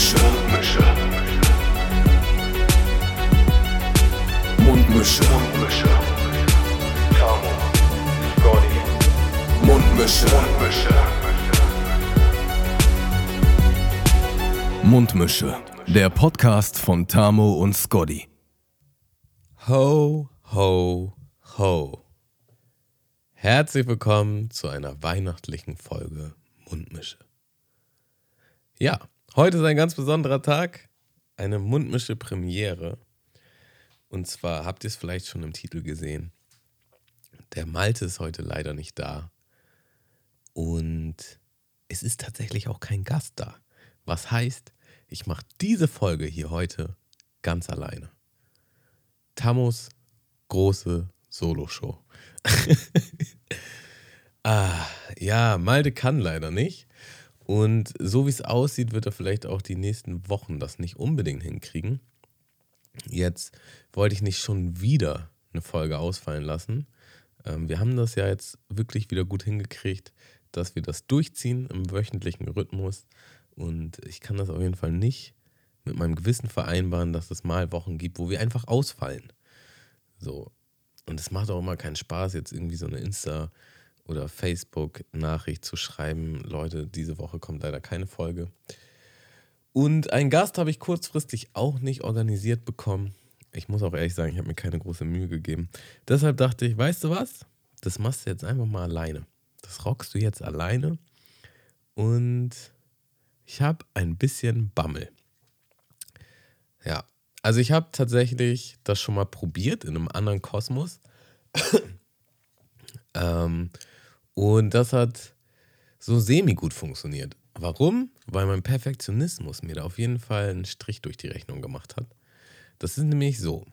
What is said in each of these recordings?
Mundmische. Mundmische. Mundmische. Tamo. Scotty. Mundmische. Mundmische. Mundmische. Der Podcast von Tamo und Scotty. Ho, ho, ho. Herzlich willkommen zu einer weihnachtlichen Folge Mundmische. Ja, heute ist ein ganz besonderer Tag, eine Mundmische Premiere. Und zwar habt ihr es vielleicht schon im Titel gesehen. Der Malte ist heute leider nicht da. Und es ist tatsächlich auch kein Gast da. Was heißt, ich mache diese Folge hier heute ganz alleine. Tamos große Soloshow. ah, ja, Malte kann leider nicht. Und so wie es aussieht, wird er vielleicht auch die nächsten Wochen das nicht unbedingt hinkriegen. Jetzt wollte ich nicht schon wieder eine Folge ausfallen lassen. Ähm, wir haben das ja jetzt wirklich wieder gut hingekriegt, dass wir das durchziehen im wöchentlichen Rhythmus. Und ich kann das auf jeden Fall nicht mit meinem Gewissen vereinbaren, dass es mal Wochen gibt, wo wir einfach ausfallen. So. Und es macht auch immer keinen Spaß, jetzt irgendwie so eine Insta- oder Facebook-Nachricht zu schreiben. Leute, diese Woche kommt leider keine Folge. Und einen Gast habe ich kurzfristig auch nicht organisiert bekommen. Ich muss auch ehrlich sagen, ich habe mir keine große Mühe gegeben. Deshalb dachte ich, weißt du was? Das machst du jetzt einfach mal alleine. Das rockst du jetzt alleine. Und ich habe ein bisschen Bammel. Ja, also ich habe tatsächlich das schon mal probiert in einem anderen Kosmos. ähm, und das hat so semi-gut funktioniert. Warum? Weil mein Perfektionismus mir da auf jeden Fall einen Strich durch die Rechnung gemacht hat. Das ist nämlich so.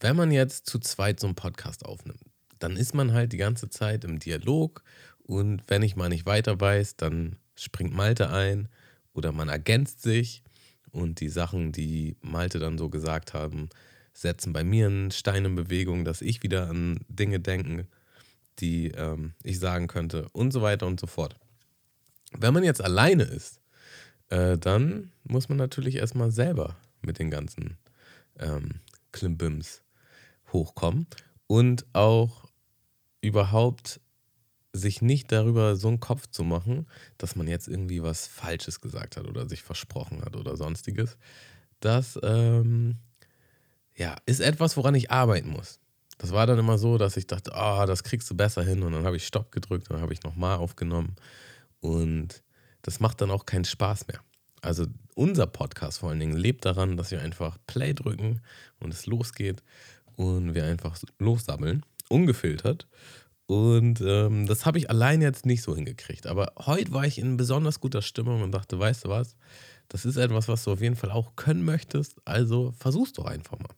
Wenn man jetzt zu zweit so einen Podcast aufnimmt, dann ist man halt die ganze Zeit im Dialog und wenn ich mal nicht weiter weiß, dann springt Malte ein oder man ergänzt sich und die Sachen, die Malte dann so gesagt haben, setzen bei mir einen Stein in Bewegung, dass ich wieder an Dinge denke, die ähm, ich sagen könnte und so weiter und so fort. Wenn man jetzt alleine ist, äh, dann muss man natürlich erstmal selber mit den ganzen ähm, Klimbims hochkommen und auch überhaupt sich nicht darüber so einen Kopf zu machen, dass man jetzt irgendwie was Falsches gesagt hat oder sich versprochen hat oder sonstiges. Das ähm, ja, ist etwas, woran ich arbeiten muss. Das war dann immer so, dass ich dachte, ah, oh, das kriegst du besser hin. Und dann habe ich Stopp gedrückt dann habe ich nochmal aufgenommen. Und das macht dann auch keinen Spaß mehr. Also unser Podcast vor allen Dingen lebt daran, dass wir einfach Play drücken und es losgeht und wir einfach lossammeln, ungefiltert. Und ähm, das habe ich allein jetzt nicht so hingekriegt. Aber heute war ich in besonders guter Stimmung und dachte, weißt du was, das ist etwas, was du auf jeden Fall auch können möchtest. Also versuch's doch einfach mal.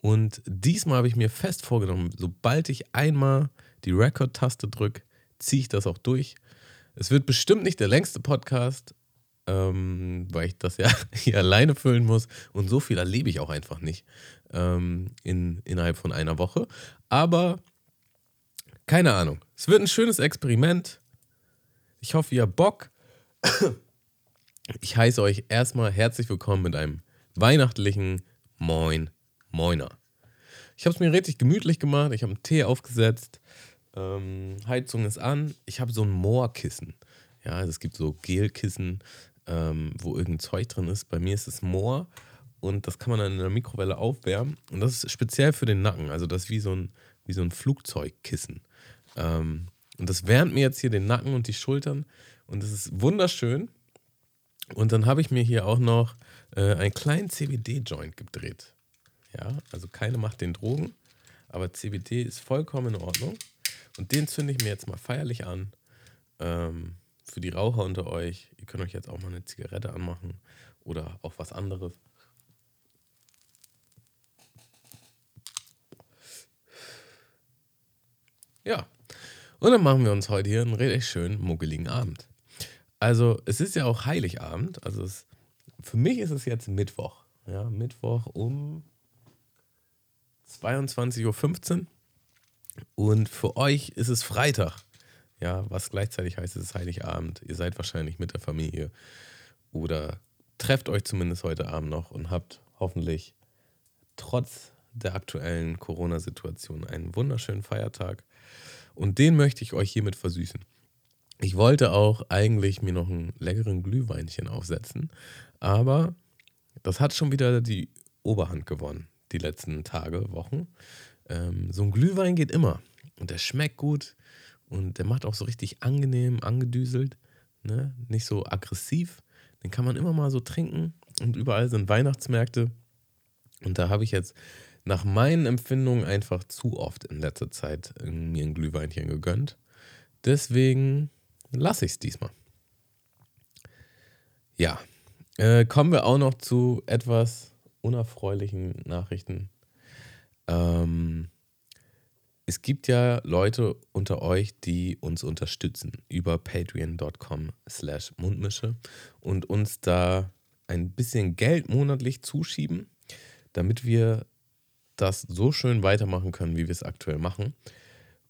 Und diesmal habe ich mir fest vorgenommen, sobald ich einmal die Record-Taste drücke, ziehe ich das auch durch. Es wird bestimmt nicht der längste Podcast, ähm, weil ich das ja hier alleine füllen muss. Und so viel erlebe ich auch einfach nicht ähm, in, innerhalb von einer Woche. Aber keine Ahnung. Es wird ein schönes Experiment. Ich hoffe, ihr habt Bock. Ich heiße euch erstmal herzlich willkommen mit einem weihnachtlichen Moin Moiner. Ich habe es mir richtig gemütlich gemacht. Ich habe einen Tee aufgesetzt. Ähm, Heizung ist an. Ich habe so ein Moorkissen. Ja, also es gibt so Gelkissen, ähm, wo irgendein Zeug drin ist. Bei mir ist es Moor und das kann man dann in der Mikrowelle aufwärmen. Und das ist speziell für den Nacken. Also das ist wie so ein, wie so ein Flugzeugkissen. Ähm, und das wärmt mir jetzt hier den Nacken und die Schultern. Und das ist wunderschön. Und dann habe ich mir hier auch noch äh, einen kleinen CBD-Joint gedreht. Ja, also keine macht den Drogen, aber CBD ist vollkommen in Ordnung. Und den zünde ich mir jetzt mal feierlich an. Ähm, für die Raucher unter euch, ihr könnt euch jetzt auch mal eine Zigarette anmachen oder auch was anderes. Ja, und dann machen wir uns heute hier einen richtig schönen, muggeligen Abend. Also, es ist ja auch Heiligabend. Also, es, für mich ist es jetzt Mittwoch. Ja, Mittwoch um 22.15 Uhr. Und für euch ist es Freitag. Ja, was gleichzeitig heißt, es ist Heiligabend. Ihr seid wahrscheinlich mit der Familie. oder trefft euch zumindest heute Abend noch und habt hoffentlich trotz der aktuellen Corona-Situation einen wunderschönen Feiertag. Und den möchte ich euch hiermit versüßen. Ich wollte auch eigentlich mir noch einen leckeren Glühweinchen aufsetzen, aber das hat schon wieder die Oberhand gewonnen, die letzten Tage, Wochen. Ähm, so ein Glühwein geht immer und der schmeckt gut und der macht auch so richtig angenehm, angedüselt, ne? nicht so aggressiv. Den kann man immer mal so trinken und überall sind Weihnachtsmärkte. Und da habe ich jetzt nach meinen Empfindungen einfach zu oft in letzter Zeit mir ein Glühweinchen gegönnt. Deswegen lasse ich es diesmal. Ja, äh, kommen wir auch noch zu etwas unerfreulichen Nachrichten. Ähm, es gibt ja Leute unter euch, die uns unterstützen über patreon.com slash mundmische und uns da ein bisschen Geld monatlich zuschieben, damit wir das so schön weitermachen können, wie wir es aktuell machen.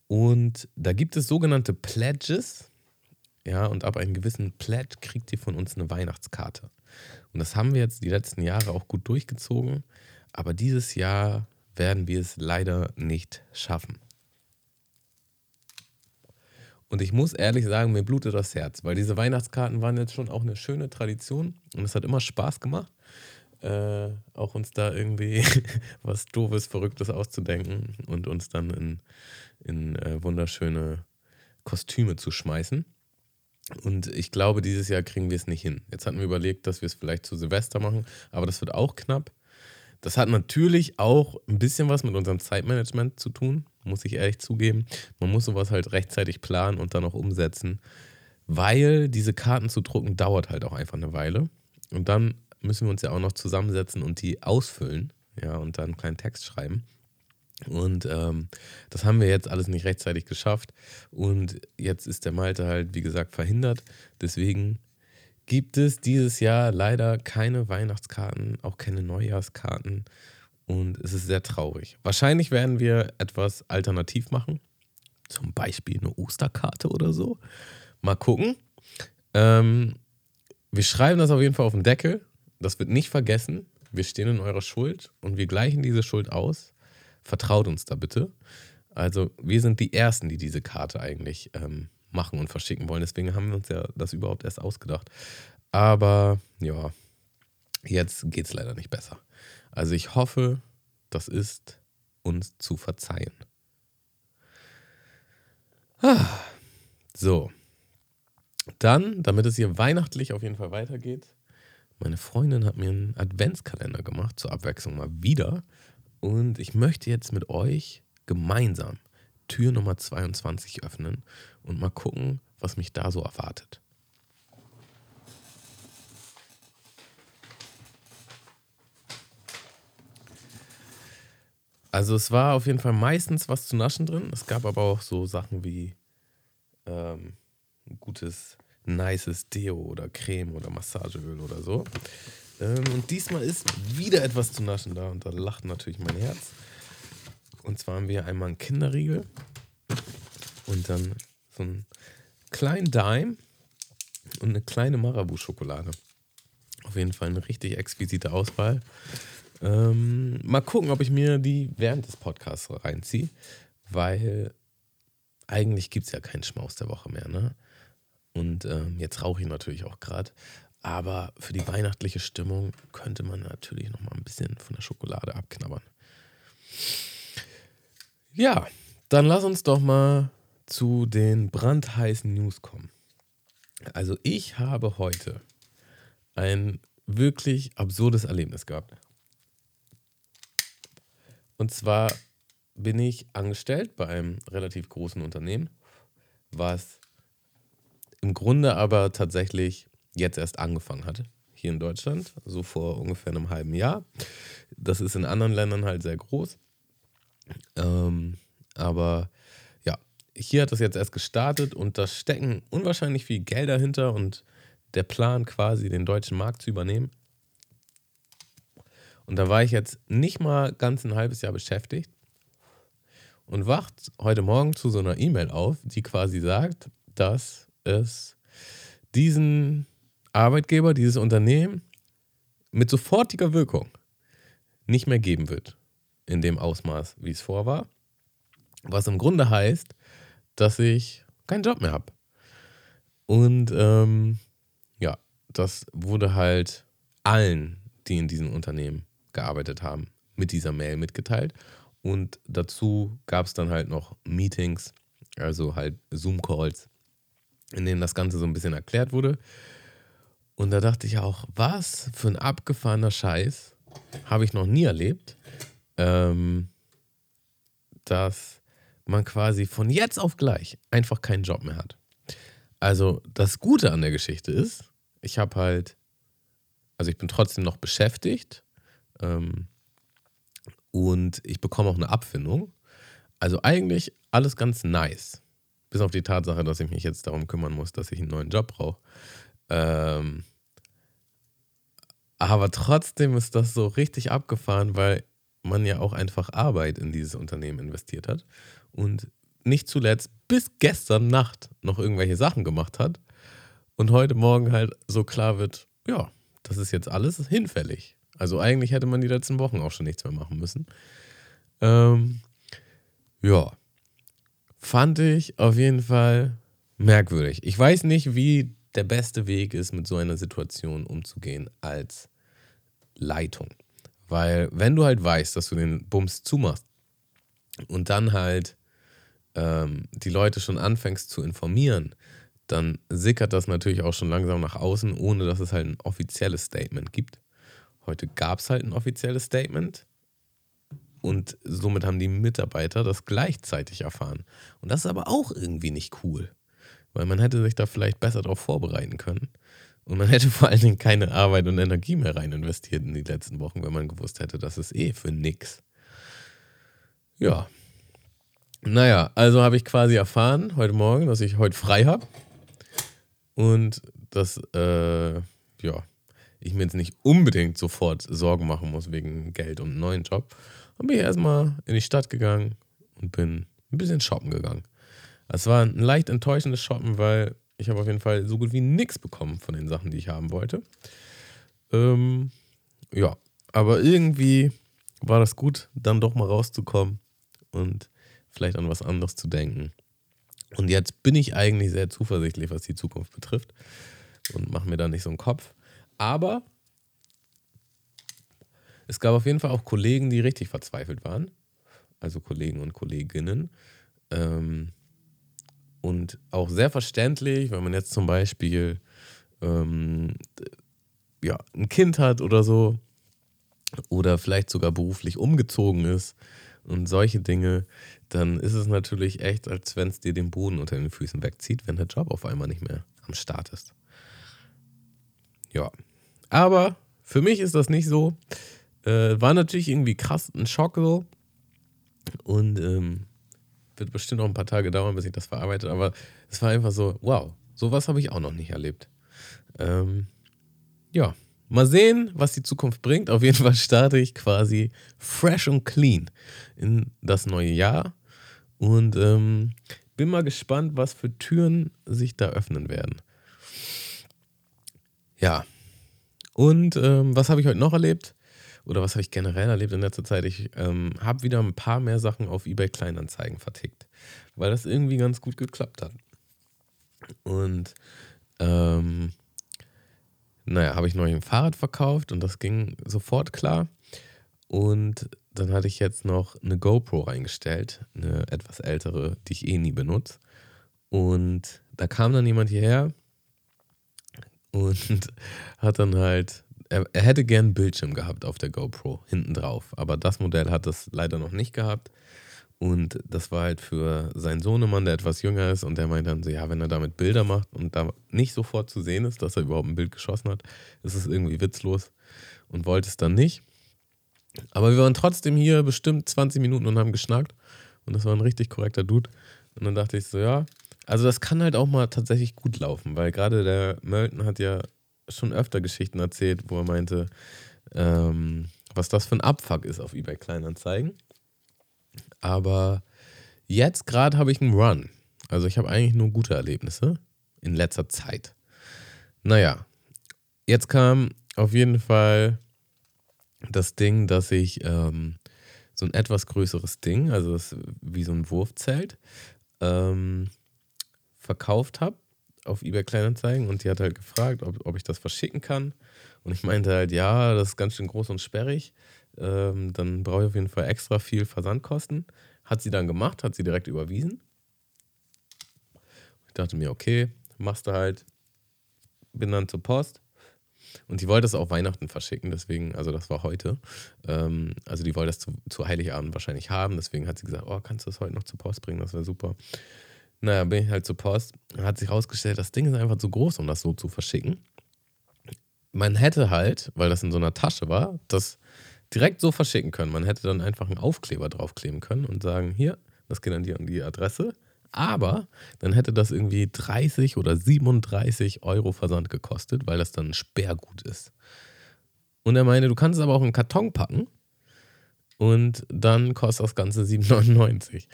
Und da gibt es sogenannte Pledges. Ja, und ab einem gewissen Pledge kriegt ihr von uns eine Weihnachtskarte. Und das haben wir jetzt die letzten Jahre auch gut durchgezogen. Aber dieses Jahr werden wir es leider nicht schaffen. Und ich muss ehrlich sagen, mir blutet das Herz, weil diese Weihnachtskarten waren jetzt schon auch eine schöne Tradition und es hat immer Spaß gemacht, äh, auch uns da irgendwie was Doofes, Verrücktes auszudenken und uns dann in, in äh, wunderschöne Kostüme zu schmeißen. Und ich glaube, dieses Jahr kriegen wir es nicht hin. Jetzt hatten wir überlegt, dass wir es vielleicht zu Silvester machen, aber das wird auch knapp. Das hat natürlich auch ein bisschen was mit unserem Zeitmanagement zu tun, muss ich ehrlich zugeben. Man muss sowas halt rechtzeitig planen und dann auch umsetzen, weil diese Karten zu drucken dauert halt auch einfach eine Weile. Und dann müssen wir uns ja auch noch zusammensetzen und die ausfüllen, ja, und dann einen kleinen Text schreiben. Und ähm, das haben wir jetzt alles nicht rechtzeitig geschafft. Und jetzt ist der Malte halt, wie gesagt, verhindert. Deswegen gibt es dieses Jahr leider keine Weihnachtskarten, auch keine Neujahrskarten. Und es ist sehr traurig. Wahrscheinlich werden wir etwas alternativ machen. Zum Beispiel eine Osterkarte oder so. Mal gucken. Ähm, wir schreiben das auf jeden Fall auf den Deckel. Das wird nicht vergessen. Wir stehen in eurer Schuld und wir gleichen diese Schuld aus. Vertraut uns da bitte. Also, wir sind die Ersten, die diese Karte eigentlich ähm, machen und verschicken wollen. Deswegen haben wir uns ja das überhaupt erst ausgedacht. Aber ja, jetzt geht es leider nicht besser. Also ich hoffe, das ist uns zu verzeihen. Ah, so. Dann, damit es hier weihnachtlich auf jeden Fall weitergeht, meine Freundin hat mir einen Adventskalender gemacht, zur Abwechslung mal wieder. Und ich möchte jetzt mit euch gemeinsam Tür Nummer 22 öffnen und mal gucken, was mich da so erwartet. Also es war auf jeden Fall meistens was zu naschen drin. Es gab aber auch so Sachen wie ähm, gutes, nices Deo oder Creme oder Massageöl oder so. Ähm, und diesmal ist wieder etwas zu naschen da und da lacht natürlich mein Herz. Und zwar haben wir einmal einen Kinderriegel und dann so einen kleinen Dime und eine kleine Marabu-Schokolade. Auf jeden Fall eine richtig exquisite Auswahl. Ähm, mal gucken, ob ich mir die während des Podcasts reinziehe, weil eigentlich gibt es ja keinen Schmaus der Woche mehr. Ne? Und ähm, jetzt rauche ich natürlich auch gerade. Aber für die weihnachtliche Stimmung könnte man natürlich noch mal ein bisschen von der Schokolade abknabbern. Ja, dann lass uns doch mal zu den brandheißen News kommen. Also ich habe heute ein wirklich absurdes Erlebnis gehabt. Und zwar bin ich angestellt bei einem relativ großen Unternehmen, was im Grunde aber tatsächlich jetzt erst angefangen hat, hier in Deutschland, so vor ungefähr einem halben Jahr. Das ist in anderen Ländern halt sehr groß. Ähm, aber ja, hier hat das jetzt erst gestartet und da stecken unwahrscheinlich viel Geld dahinter und der Plan quasi, den deutschen Markt zu übernehmen. Und da war ich jetzt nicht mal ganz ein halbes Jahr beschäftigt und wacht heute Morgen zu so einer E-Mail auf, die quasi sagt, dass es diesen Arbeitgeber dieses Unternehmen mit sofortiger Wirkung nicht mehr geben wird. In dem Ausmaß, wie es vor war. Was im Grunde heißt, dass ich keinen Job mehr habe. Und ähm, ja, das wurde halt allen, die in diesem Unternehmen gearbeitet haben, mit dieser Mail mitgeteilt. Und dazu gab es dann halt noch Meetings, also halt Zoom-Calls, in denen das Ganze so ein bisschen erklärt wurde. Und da dachte ich auch, was für ein abgefahrener Scheiß habe ich noch nie erlebt, ähm, dass man quasi von jetzt auf gleich einfach keinen Job mehr hat. Also das Gute an der Geschichte ist, ich habe halt, also ich bin trotzdem noch beschäftigt ähm, und ich bekomme auch eine Abfindung. Also eigentlich alles ganz nice. Bis auf die Tatsache, dass ich mich jetzt darum kümmern muss, dass ich einen neuen Job brauche. Ähm, aber trotzdem ist das so richtig abgefahren, weil man ja auch einfach Arbeit in dieses Unternehmen investiert hat und nicht zuletzt bis gestern Nacht noch irgendwelche Sachen gemacht hat und heute Morgen halt so klar wird, ja, das ist jetzt alles hinfällig. Also eigentlich hätte man die letzten Wochen auch schon nichts mehr machen müssen. Ähm, ja, fand ich auf jeden Fall merkwürdig. Ich weiß nicht, wie der beste Weg ist, mit so einer Situation umzugehen als Leitung. Weil wenn du halt weißt, dass du den Bums zumachst und dann halt ähm, die Leute schon anfängst zu informieren, dann sickert das natürlich auch schon langsam nach außen, ohne dass es halt ein offizielles Statement gibt. Heute gab es halt ein offizielles Statement und somit haben die Mitarbeiter das gleichzeitig erfahren. Und das ist aber auch irgendwie nicht cool, weil man hätte sich da vielleicht besser darauf vorbereiten können. Und man hätte vor allen Dingen keine Arbeit und Energie mehr rein investiert in die letzten Wochen, wenn man gewusst hätte, das ist eh für nix. Ja, naja, also habe ich quasi erfahren heute Morgen, dass ich heute frei habe. Und dass, äh, ja, ich mir jetzt nicht unbedingt sofort Sorgen machen muss wegen Geld und neuen Job. Dann bin ich erstmal in die Stadt gegangen und bin ein bisschen shoppen gegangen. Es war ein leicht enttäuschendes Shoppen, weil ich habe auf jeden Fall so gut wie nichts bekommen von den Sachen, die ich haben wollte. Ähm, ja, aber irgendwie war das gut, dann doch mal rauszukommen und vielleicht an was anderes zu denken. Und jetzt bin ich eigentlich sehr zuversichtlich, was die Zukunft betrifft und mache mir da nicht so einen Kopf. Aber es gab auf jeden Fall auch Kollegen, die richtig verzweifelt waren. Also Kollegen und Kolleginnen. Ähm, und auch sehr verständlich, wenn man jetzt zum Beispiel ähm, ja, ein Kind hat oder so. Oder vielleicht sogar beruflich umgezogen ist und solche Dinge, dann ist es natürlich echt, als wenn es dir den Boden unter den Füßen wegzieht, wenn der Job auf einmal nicht mehr am Start ist. Ja, aber für mich ist das nicht so. Äh, war natürlich irgendwie krass ein Schock so. Und ähm, wird bestimmt noch ein paar Tage dauern, bis ich das verarbeite. Aber es war einfach so, wow, sowas habe ich auch noch nicht erlebt. Ähm, ja, Mal sehen, was die Zukunft bringt. Auf jeden Fall starte ich quasi fresh und clean in das neue Jahr und ähm, bin mal gespannt, was für Türen sich da öffnen werden. Ja, und ähm, was habe ich heute noch erlebt? Oder was habe ich generell erlebt in letzter Zeit? Ich ähm, habe wieder ein paar mehr Sachen auf eBay Kleinanzeigen vertickt, weil das irgendwie ganz gut geklappt hat. Und ähm, naja, habe ich neulich ein Fahrrad verkauft und das ging sofort klar. Und dann hatte ich jetzt noch eine GoPro reingestellt, eine etwas ältere, die ich eh nie benutze. Und da kam dann jemand hierher und hat dann halt, er, er hätte gern einen Bildschirm gehabt auf der GoPro hinten drauf, aber das Modell hat das leider noch nicht gehabt. Und das war halt für seinen Sohnemann, der etwas jünger ist, und der meint dann so, ja, wenn er damit Bilder macht und da nicht sofort zu sehen ist, dass er überhaupt ein Bild geschossen hat, ist es irgendwie witzlos und wollte es dann nicht. Aber wir waren trotzdem hier bestimmt 20 Minuten und haben geschnackt. Und das war ein richtig korrekter Dude. Und dann dachte ich so, ja, also das kann halt auch mal tatsächlich gut laufen, weil gerade der Mölten hat ja schon öfter Geschichten erzählt, wo er meinte, ähm, was das für ein Abfuck ist auf eBay Kleinanzeigen. Aber jetzt gerade habe ich einen Run. Also ich habe eigentlich nur gute Erlebnisse in letzter Zeit. Naja, jetzt kam auf jeden Fall das Ding, dass ich ähm, so ein etwas größeres Ding, also wie so ein Wurfzelt, ähm, verkauft habe auf eBay Kleinanzeigen und die hat halt gefragt, ob, ob ich das verschicken kann. Und ich meinte halt, ja, das ist ganz schön groß und sperrig. Ähm, dann brauche ich auf jeden Fall extra viel Versandkosten. Hat sie dann gemacht, hat sie direkt überwiesen. Ich dachte mir, okay, machst du halt. Bin dann zur Post. Und die wollte es auch Weihnachten verschicken, deswegen, also das war heute. Ähm, also die wollte das zu, zu Heiligabend wahrscheinlich haben, deswegen hat sie gesagt, oh, kannst du das heute noch zur Post bringen, das wäre super. Naja, bin ich halt zur Post. Hat sich herausgestellt, das Ding ist einfach zu groß, um das so zu verschicken. Man hätte halt, weil das in so einer Tasche war, das direkt so verschicken können. Man hätte dann einfach einen Aufkleber draufkleben können und sagen, hier, das geht an die, an die Adresse. Aber dann hätte das irgendwie 30 oder 37 Euro Versand gekostet, weil das dann ein Sperrgut ist. Und er meinte, du kannst es aber auch in einen Karton packen und dann kostet das Ganze 7,99.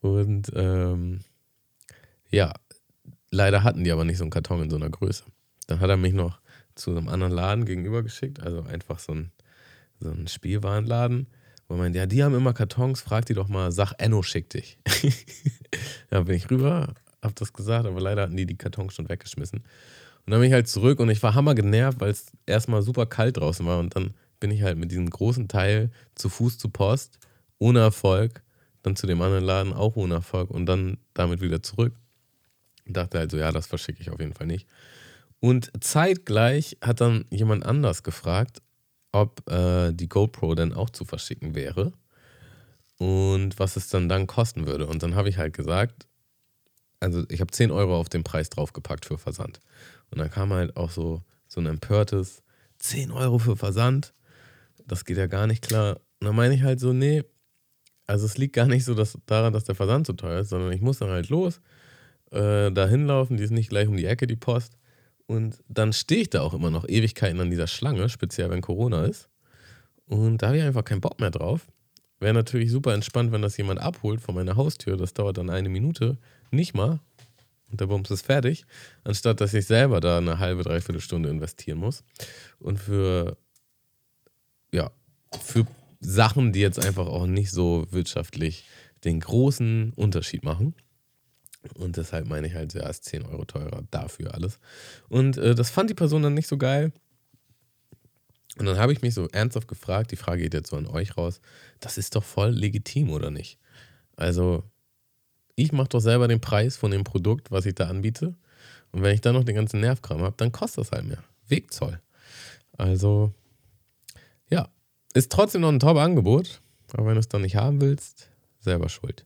Und ähm, ja, leider hatten die aber nicht so einen Karton in so einer Größe. Dann hat er mich noch zu einem anderen Laden gegenüber geschickt, also einfach so ein, so ein Spielwarenladen. Wo er meint, ja, die haben immer Kartons, frag die doch mal, sag Enno schickt dich. ja, bin ich rüber, hab das gesagt, aber leider hatten die die Kartons schon weggeschmissen. Und dann bin ich halt zurück und ich war hammer genervt, weil es erstmal super kalt draußen war und dann bin ich halt mit diesem großen Teil zu Fuß zur Post, ohne Erfolg, dann zu dem anderen Laden auch ohne Erfolg und dann damit wieder zurück. Und dachte halt so, ja, das verschicke ich auf jeden Fall nicht. Und zeitgleich hat dann jemand anders gefragt, ob äh, die GoPro dann auch zu verschicken wäre und was es dann dann kosten würde. Und dann habe ich halt gesagt, also ich habe 10 Euro auf den Preis draufgepackt für Versand. Und dann kam halt auch so, so ein empörtes 10 Euro für Versand. Das geht ja gar nicht klar. Und dann meine ich halt so, nee, also es liegt gar nicht so dass, daran, dass der Versand zu teuer ist, sondern ich muss dann halt los, äh, da hinlaufen, die ist nicht gleich um die Ecke, die Post. Und dann stehe ich da auch immer noch Ewigkeiten an dieser Schlange, speziell wenn Corona ist. Und da habe ich einfach keinen Bock mehr drauf. Wäre natürlich super entspannt, wenn das jemand abholt von meiner Haustür. Das dauert dann eine Minute, nicht mal. Und der Bums ist fertig. Anstatt dass ich selber da eine halbe, dreiviertel Stunde investieren muss. Und für, ja, für Sachen, die jetzt einfach auch nicht so wirtschaftlich den großen Unterschied machen. Und deshalb meine ich halt, ja, ist 10 Euro teurer dafür alles. Und äh, das fand die Person dann nicht so geil. Und dann habe ich mich so ernsthaft gefragt, die Frage geht jetzt so an euch raus, das ist doch voll legitim, oder nicht? Also, ich mache doch selber den Preis von dem Produkt, was ich da anbiete. Und wenn ich dann noch den ganzen Nervkram habe, dann kostet das halt mehr. Wegzoll. Also, ja, ist trotzdem noch ein Top-Angebot. Aber wenn du es dann nicht haben willst, selber schuld.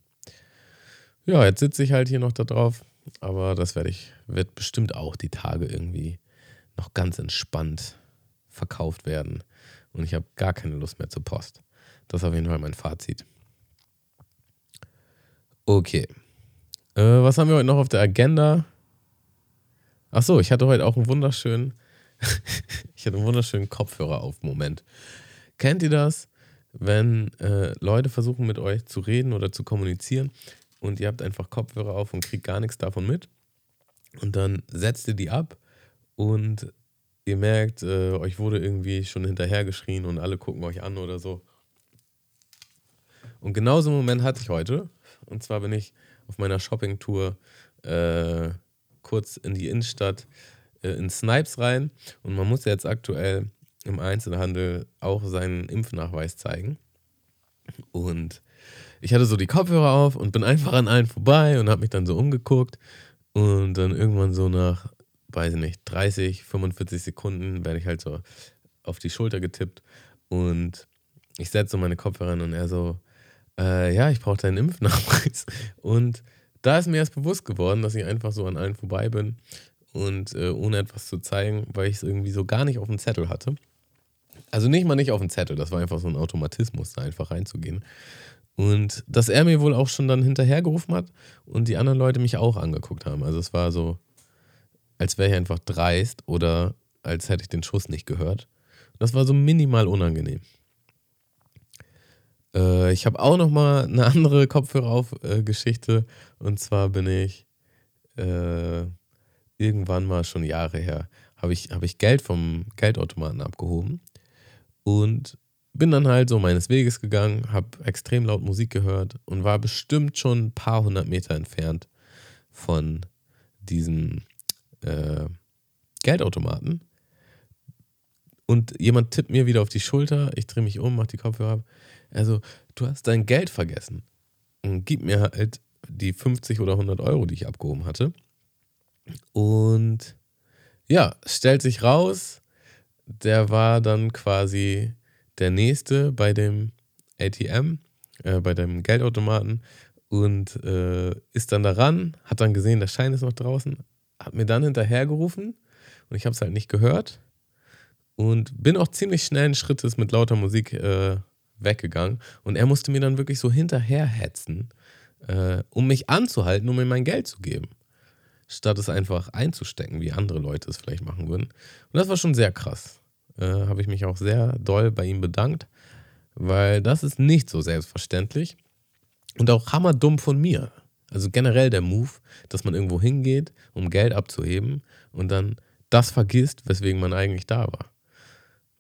Ja, jetzt sitze ich halt hier noch da drauf, aber das werde ich, wird bestimmt auch die Tage irgendwie noch ganz entspannt verkauft werden. Und ich habe gar keine Lust mehr zur Post. Das ist auf jeden Fall mein Fazit. Okay. Äh, was haben wir heute noch auf der Agenda? Achso, ich hatte heute auch einen wunderschönen, ich hatte einen wunderschönen Kopfhörer auf Moment. Kennt ihr das? Wenn äh, Leute versuchen mit euch zu reden oder zu kommunizieren und ihr habt einfach Kopfhörer auf und kriegt gar nichts davon mit. Und dann setzt ihr die ab und ihr merkt, äh, euch wurde irgendwie schon hinterhergeschrien und alle gucken euch an oder so. Und genau so einen Moment hatte ich heute. Und zwar bin ich auf meiner Shoppingtour äh, kurz in die Innenstadt äh, in Snipes rein. Und man muss jetzt aktuell im Einzelhandel auch seinen Impfnachweis zeigen. Und ich hatte so die Kopfhörer auf und bin einfach an allen vorbei und habe mich dann so umgeguckt. Und dann irgendwann so nach, weiß ich nicht, 30, 45 Sekunden werde ich halt so auf die Schulter getippt. Und ich setze so meine Kopfhörer an und er so, äh, ja, ich brauche deinen Impfnachweis. Und da ist mir erst bewusst geworden, dass ich einfach so an allen vorbei bin und äh, ohne etwas zu zeigen, weil ich es irgendwie so gar nicht auf dem Zettel hatte. Also nicht mal nicht auf dem Zettel, das war einfach so ein Automatismus, da einfach reinzugehen. Und dass er mir wohl auch schon dann hinterhergerufen hat und die anderen Leute mich auch angeguckt haben. Also es war so, als wäre ich einfach dreist oder als hätte ich den Schuss nicht gehört. Das war so minimal unangenehm. Äh, ich habe auch noch mal eine andere Kopfhörer-Geschichte. Äh, und zwar bin ich äh, irgendwann mal schon Jahre her, habe ich, hab ich Geld vom Geldautomaten abgehoben und bin dann halt so meines Weges gegangen, habe extrem laut Musik gehört und war bestimmt schon ein paar hundert Meter entfernt von diesem äh, Geldautomaten. Und jemand tippt mir wieder auf die Schulter, ich drehe mich um, mache die Kopfhörer ab. Also, du hast dein Geld vergessen. Und gib mir halt die 50 oder 100 Euro, die ich abgehoben hatte. Und ja, stellt sich raus, der war dann quasi der nächste bei dem ATM, äh, bei dem Geldautomaten und äh, ist dann daran, hat dann gesehen, der Schein ist noch draußen, hat mir dann hinterhergerufen und ich habe es halt nicht gehört und bin auch ziemlich schnellen Schrittes mit lauter Musik äh, weggegangen und er musste mir dann wirklich so hinterherhetzen, äh, um mich anzuhalten, um mir mein Geld zu geben, statt es einfach einzustecken, wie andere Leute es vielleicht machen würden. Und das war schon sehr krass. Äh, Habe ich mich auch sehr doll bei ihm bedankt, weil das ist nicht so selbstverständlich und auch hammerdumm von mir. Also generell der Move, dass man irgendwo hingeht, um Geld abzuheben und dann das vergisst, weswegen man eigentlich da war.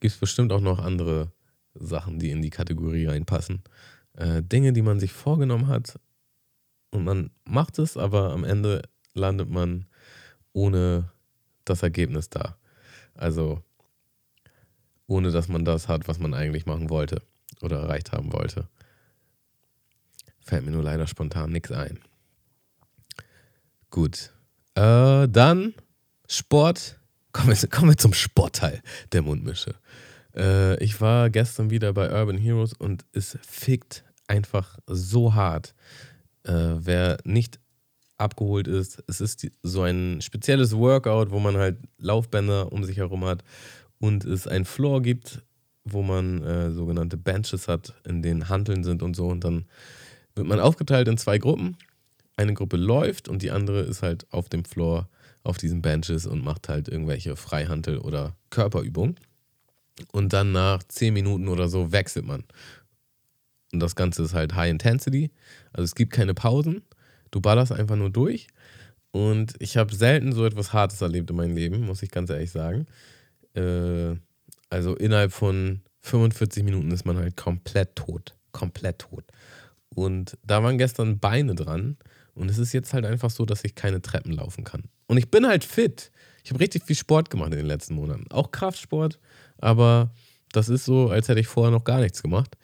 Gibt es bestimmt auch noch andere Sachen, die in die Kategorie reinpassen. Äh, Dinge, die man sich vorgenommen hat und man macht es, aber am Ende landet man ohne das Ergebnis da. Also ohne dass man das hat, was man eigentlich machen wollte oder erreicht haben wollte. Fällt mir nur leider spontan nichts ein. Gut. Äh, dann Sport. Kommen wir, kommen wir zum Sportteil der Mundmische. Äh, ich war gestern wieder bei Urban Heroes und es fickt einfach so hart. Äh, wer nicht abgeholt ist, es ist die, so ein spezielles Workout, wo man halt Laufbänder um sich herum hat und es ein Floor gibt, wo man äh, sogenannte Benches hat, in denen Hanteln sind und so. Und dann wird man aufgeteilt in zwei Gruppen. Eine Gruppe läuft und die andere ist halt auf dem Floor auf diesen Benches und macht halt irgendwelche Freihantel- oder Körperübungen. Und dann nach zehn Minuten oder so wechselt man. Und das Ganze ist halt High Intensity. Also es gibt keine Pausen. Du ballerst einfach nur durch. Und ich habe selten so etwas Hartes erlebt in meinem Leben, muss ich ganz ehrlich sagen. Äh, also innerhalb von 45 Minuten ist man halt komplett tot. Komplett tot. Und da waren gestern Beine dran. Und es ist jetzt halt einfach so, dass ich keine Treppen laufen kann. Und ich bin halt fit. Ich habe richtig viel Sport gemacht in den letzten Monaten. Auch Kraftsport, aber das ist so, als hätte ich vorher noch gar nichts gemacht.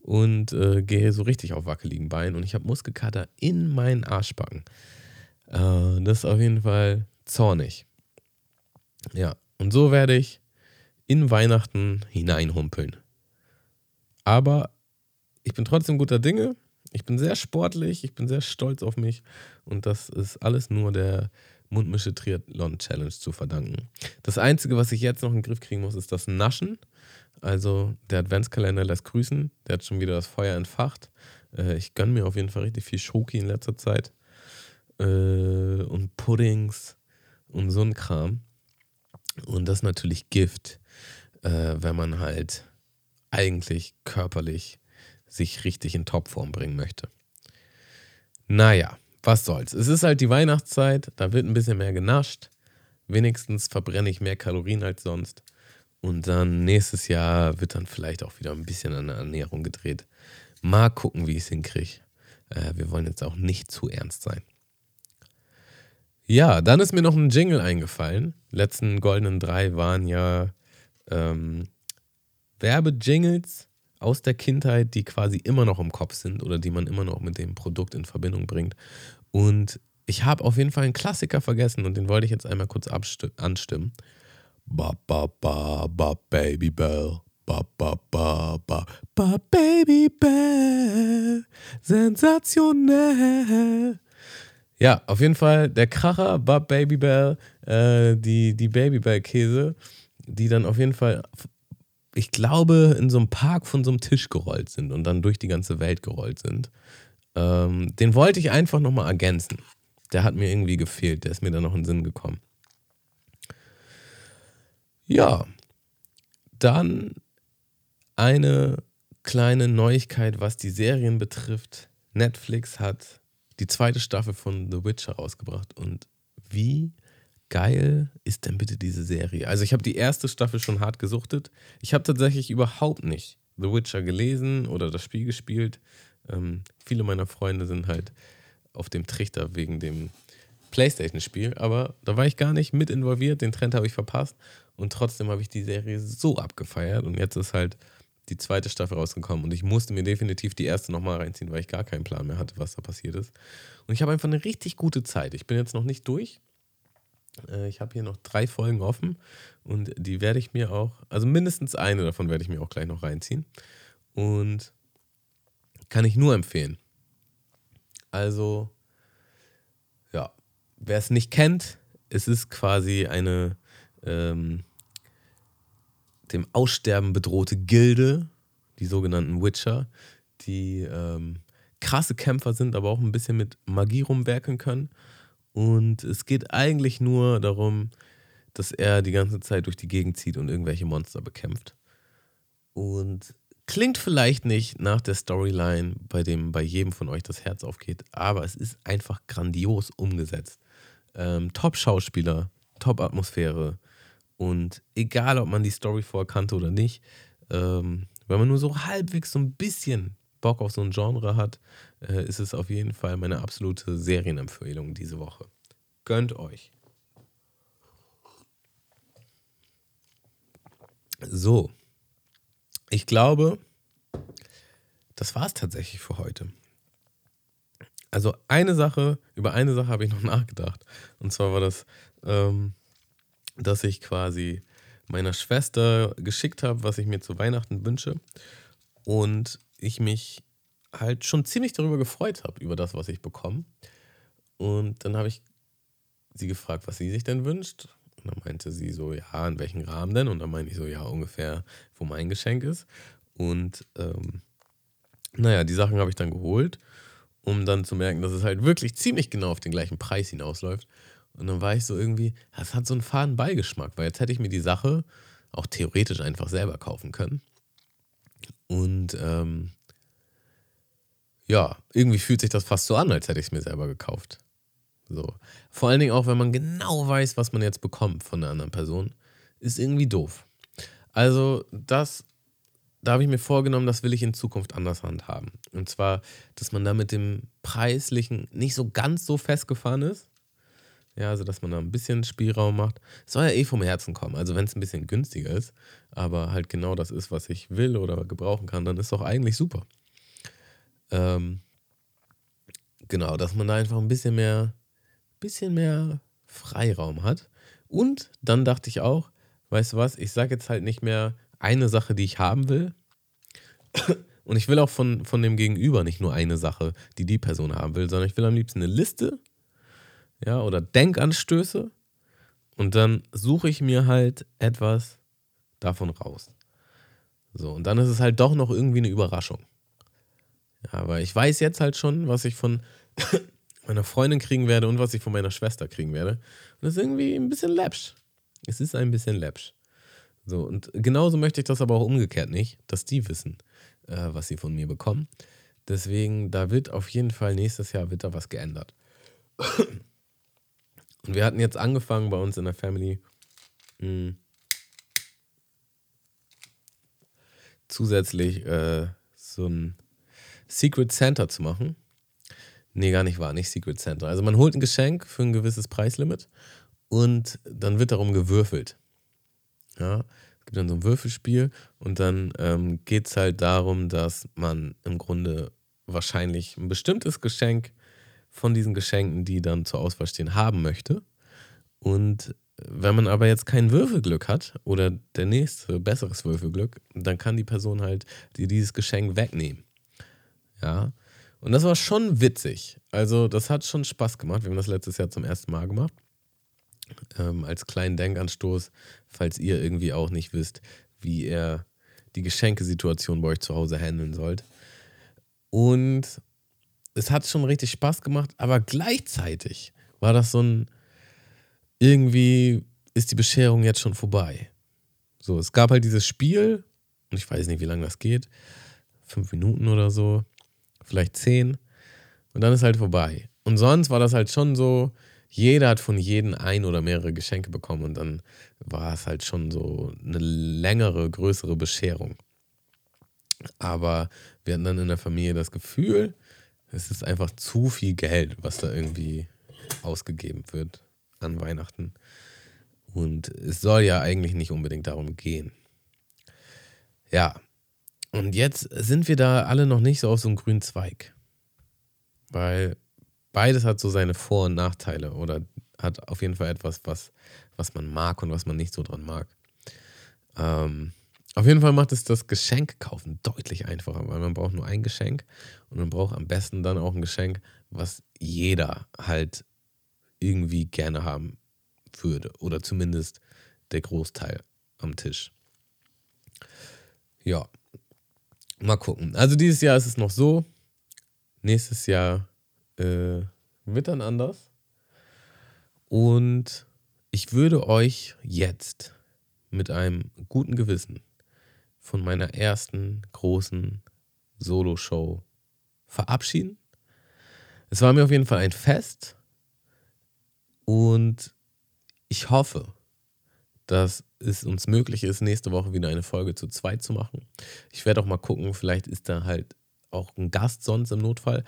Und äh, gehe so richtig auf wackeligen Beinen. Und ich habe Muskelkater in meinen Arschbacken. Äh, das ist auf jeden Fall zornig. Ja, und so werde ich in Weihnachten hineinhumpeln. Aber ich bin trotzdem guter Dinge. Ich bin sehr sportlich, ich bin sehr stolz auf mich und das ist alles nur der Mundmische Triathlon Challenge zu verdanken. Das Einzige, was ich jetzt noch in den Griff kriegen muss, ist das Naschen. Also der Adventskalender lässt grüßen, der hat schon wieder das Feuer entfacht. Äh, ich gönne mir auf jeden Fall richtig viel Schoki in letzter Zeit äh, und Puddings und so ein Kram. Und das ist natürlich Gift, äh, wenn man halt eigentlich körperlich sich richtig in Topform bringen möchte. Naja, was soll's. Es ist halt die Weihnachtszeit, da wird ein bisschen mehr genascht. Wenigstens verbrenne ich mehr Kalorien als sonst. Und dann nächstes Jahr wird dann vielleicht auch wieder ein bisschen an der Ernährung gedreht. Mal gucken, wie ich es hinkriege. Äh, wir wollen jetzt auch nicht zu ernst sein. Ja, dann ist mir noch ein Jingle eingefallen. Letzten goldenen drei waren ja ähm, Werbejingles aus der Kindheit, die quasi immer noch im Kopf sind oder die man immer noch mit dem Produkt in Verbindung bringt. Und ich habe auf jeden Fall einen Klassiker vergessen und den wollte ich jetzt einmal kurz anstimmen. Ba ba ba ba Baby Bell. Ba ba ba ba ba Baby Bell. Sensationell. Ja, auf jeden Fall der Kracher Bub Babybel, äh, die, die Babybel-Käse, die dann auf jeden Fall, ich glaube, in so einem Park von so einem Tisch gerollt sind und dann durch die ganze Welt gerollt sind. Ähm, den wollte ich einfach nochmal ergänzen. Der hat mir irgendwie gefehlt, der ist mir dann noch in den Sinn gekommen. Ja, dann eine kleine Neuigkeit, was die Serien betrifft. Netflix hat die zweite Staffel von The Witcher rausgebracht. Und wie geil ist denn bitte diese Serie? Also ich habe die erste Staffel schon hart gesuchtet. Ich habe tatsächlich überhaupt nicht The Witcher gelesen oder das Spiel gespielt. Ähm, viele meiner Freunde sind halt auf dem Trichter wegen dem PlayStation-Spiel, aber da war ich gar nicht mit involviert. Den Trend habe ich verpasst und trotzdem habe ich die Serie so abgefeiert und jetzt ist halt die zweite Staffel rausgekommen und ich musste mir definitiv die erste nochmal reinziehen, weil ich gar keinen Plan mehr hatte, was da passiert ist. Und ich habe einfach eine richtig gute Zeit. Ich bin jetzt noch nicht durch. Äh, ich habe hier noch drei Folgen offen und die werde ich mir auch, also mindestens eine davon werde ich mir auch gleich noch reinziehen. Und kann ich nur empfehlen. Also, ja, wer es nicht kennt, es ist quasi eine ähm, dem Aussterben bedrohte Gilde, die sogenannten Witcher, die ähm, krasse Kämpfer sind, aber auch ein bisschen mit Magie rumwerken können. Und es geht eigentlich nur darum, dass er die ganze Zeit durch die Gegend zieht und irgendwelche Monster bekämpft. Und klingt vielleicht nicht nach der Storyline, bei dem bei jedem von euch das Herz aufgeht, aber es ist einfach grandios umgesetzt. Ähm, Top-Schauspieler, Top-Atmosphäre, und egal, ob man die Story vorher kannte oder nicht, ähm, wenn man nur so halbwegs so ein bisschen Bock auf so ein Genre hat, äh, ist es auf jeden Fall meine absolute Serienempfehlung diese Woche. Gönnt euch. So, ich glaube, das war es tatsächlich für heute. Also eine Sache, über eine Sache habe ich noch nachgedacht. Und zwar war das, ähm, dass ich quasi meiner Schwester geschickt habe, was ich mir zu Weihnachten wünsche. Und ich mich halt schon ziemlich darüber gefreut habe, über das, was ich bekomme. Und dann habe ich sie gefragt, was sie sich denn wünscht. Und dann meinte sie so, ja, in welchem Rahmen denn? Und dann meinte ich so, ja, ungefähr, wo mein Geschenk ist. Und ähm, naja, die Sachen habe ich dann geholt, um dann zu merken, dass es halt wirklich ziemlich genau auf den gleichen Preis hinausläuft. Und dann war ich so irgendwie, das hat so einen faden Beigeschmack, weil jetzt hätte ich mir die Sache auch theoretisch einfach selber kaufen können. Und ähm, ja, irgendwie fühlt sich das fast so an, als hätte ich es mir selber gekauft. So. Vor allen Dingen auch, wenn man genau weiß, was man jetzt bekommt von der anderen Person, ist irgendwie doof. Also, das, da habe ich mir vorgenommen, das will ich in Zukunft anders handhaben. Und zwar, dass man da mit dem Preislichen nicht so ganz so festgefahren ist, ja, also dass man da ein bisschen Spielraum macht. soll ja eh vom Herzen kommen. Also wenn es ein bisschen günstiger ist, aber halt genau das ist, was ich will oder gebrauchen kann, dann ist doch eigentlich super. Ähm, genau, dass man da einfach ein bisschen mehr, bisschen mehr Freiraum hat. Und dann dachte ich auch, weißt du was, ich sage jetzt halt nicht mehr eine Sache, die ich haben will. Und ich will auch von, von dem Gegenüber nicht nur eine Sache, die die Person haben will, sondern ich will am liebsten eine Liste ja, oder Denkanstöße und dann suche ich mir halt etwas davon raus. So, und dann ist es halt doch noch irgendwie eine Überraschung. Ja, aber ich weiß jetzt halt schon, was ich von meiner Freundin kriegen werde und was ich von meiner Schwester kriegen werde. Und das ist irgendwie ein bisschen läppsch. Es ist ein bisschen läppsch. So, und genauso möchte ich das aber auch umgekehrt nicht, dass die wissen, äh, was sie von mir bekommen. Deswegen, da wird auf jeden Fall nächstes Jahr wird da was geändert. Und wir hatten jetzt angefangen bei uns in der Family mh, hm, zusätzlich äh, so ein Secret Santa zu machen. Nee, gar nicht wahr, nicht Secret Santa. Also man holt ein Geschenk für ein gewisses Preislimit und dann wird darum gewürfelt. Ja, es gibt dann so ein Würfelspiel und dann ähm, geht es halt darum, dass man im Grunde wahrscheinlich ein bestimmtes Geschenk von diesen Geschenken, die dann zur Auswahl stehen, haben möchte. Und wenn man aber jetzt kein Würfelglück hat oder der nächste besseres Würfelglück, dann kann die Person halt dir dieses Geschenk wegnehmen. Ja. Und das war schon witzig. Also, das hat schon Spaß gemacht. Wir haben das letztes Jahr zum ersten Mal gemacht. Ähm, als kleinen Denkanstoß, falls ihr irgendwie auch nicht wisst, wie ihr die Geschenkesituation bei euch zu Hause handeln sollt. Und es hat schon richtig Spaß gemacht, aber gleichzeitig war das so ein, irgendwie ist die Bescherung jetzt schon vorbei. So, es gab halt dieses Spiel, und ich weiß nicht, wie lange das geht, fünf Minuten oder so, vielleicht zehn, und dann ist halt vorbei. Und sonst war das halt schon so, jeder hat von jedem ein oder mehrere Geschenke bekommen und dann war es halt schon so eine längere, größere Bescherung. Aber wir hatten dann in der Familie das Gefühl, es ist einfach zu viel Geld, was da irgendwie ausgegeben wird an Weihnachten. Und es soll ja eigentlich nicht unbedingt darum gehen. Ja, und jetzt sind wir da alle noch nicht so auf so einem grünen Zweig. Weil beides hat so seine Vor- und Nachteile oder hat auf jeden Fall etwas, was, was man mag und was man nicht so dran mag. Ähm, auf jeden Fall macht es das Geschenk kaufen deutlich einfacher, weil man braucht nur ein Geschenk und man braucht am besten dann auch ein Geschenk, was jeder halt irgendwie gerne haben würde oder zumindest der Großteil am Tisch. Ja, mal gucken. Also dieses Jahr ist es noch so, nächstes Jahr äh, wird dann anders und ich würde euch jetzt mit einem guten Gewissen von meiner ersten großen Solo-Show verabschieden. Es war mir auf jeden Fall ein Fest und ich hoffe, dass es uns möglich ist, nächste Woche wieder eine Folge zu zweit zu machen. Ich werde auch mal gucken, vielleicht ist da halt auch ein Gast sonst im Notfall.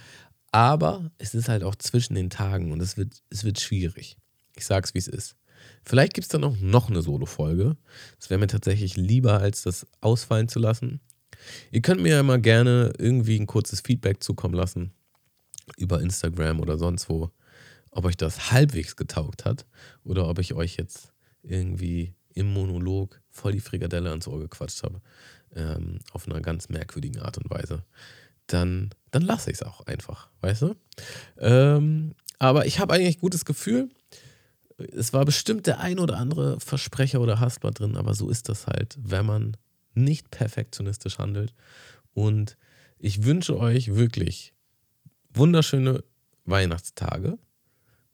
Aber es ist halt auch zwischen den Tagen und es wird, es wird schwierig. Ich sag's, wie es ist. Vielleicht gibt es dann auch noch eine Solo-Folge. Das wäre mir tatsächlich lieber, als das ausfallen zu lassen. Ihr könnt mir ja mal gerne irgendwie ein kurzes Feedback zukommen lassen. Über Instagram oder sonst wo. Ob euch das halbwegs getaugt hat. Oder ob ich euch jetzt irgendwie im Monolog voll die Frikadelle ans Ohr gequatscht habe. Ähm, auf einer ganz merkwürdigen Art und Weise. Dann, dann lasse ich es auch einfach, weißt du? Ähm, aber ich habe eigentlich ein gutes Gefühl es war bestimmt der ein oder andere Versprecher oder Haspler drin, aber so ist das halt, wenn man nicht perfektionistisch handelt. Und ich wünsche euch wirklich wunderschöne Weihnachtstage.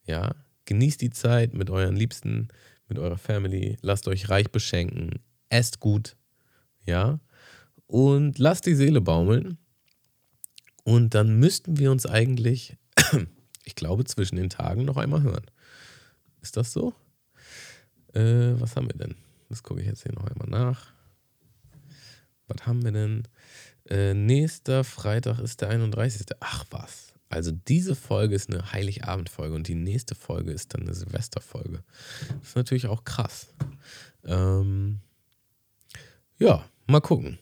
Ja, genießt die Zeit mit euren Liebsten, mit eurer Family, lasst euch reich beschenken, esst gut, ja, und lasst die Seele baumeln. Und dann müssten wir uns eigentlich, ich glaube, zwischen den Tagen noch einmal hören. Ist das so? Äh, was haben wir denn? Das gucke ich jetzt hier noch einmal nach. Was haben wir denn? Äh, nächster Freitag ist der 31. Ach was. Also diese Folge ist eine Heiligabendfolge und die nächste Folge ist dann eine Silvesterfolge. Das ist natürlich auch krass. Ähm, ja, mal gucken.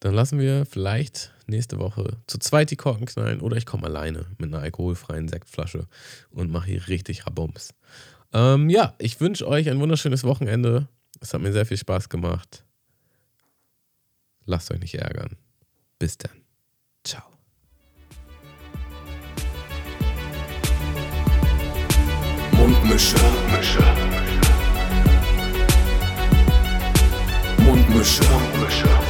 Dann lassen wir vielleicht nächste Woche zu zweit die Korken knallen oder ich komme alleine mit einer alkoholfreien Sektflasche und mache hier richtig Rabums. Ähm, ja, ich wünsche euch ein wunderschönes Wochenende. Es hat mir sehr viel Spaß gemacht. Lasst euch nicht ärgern. Bis dann. Ciao. Mundmische. Mundmische. Mundmische.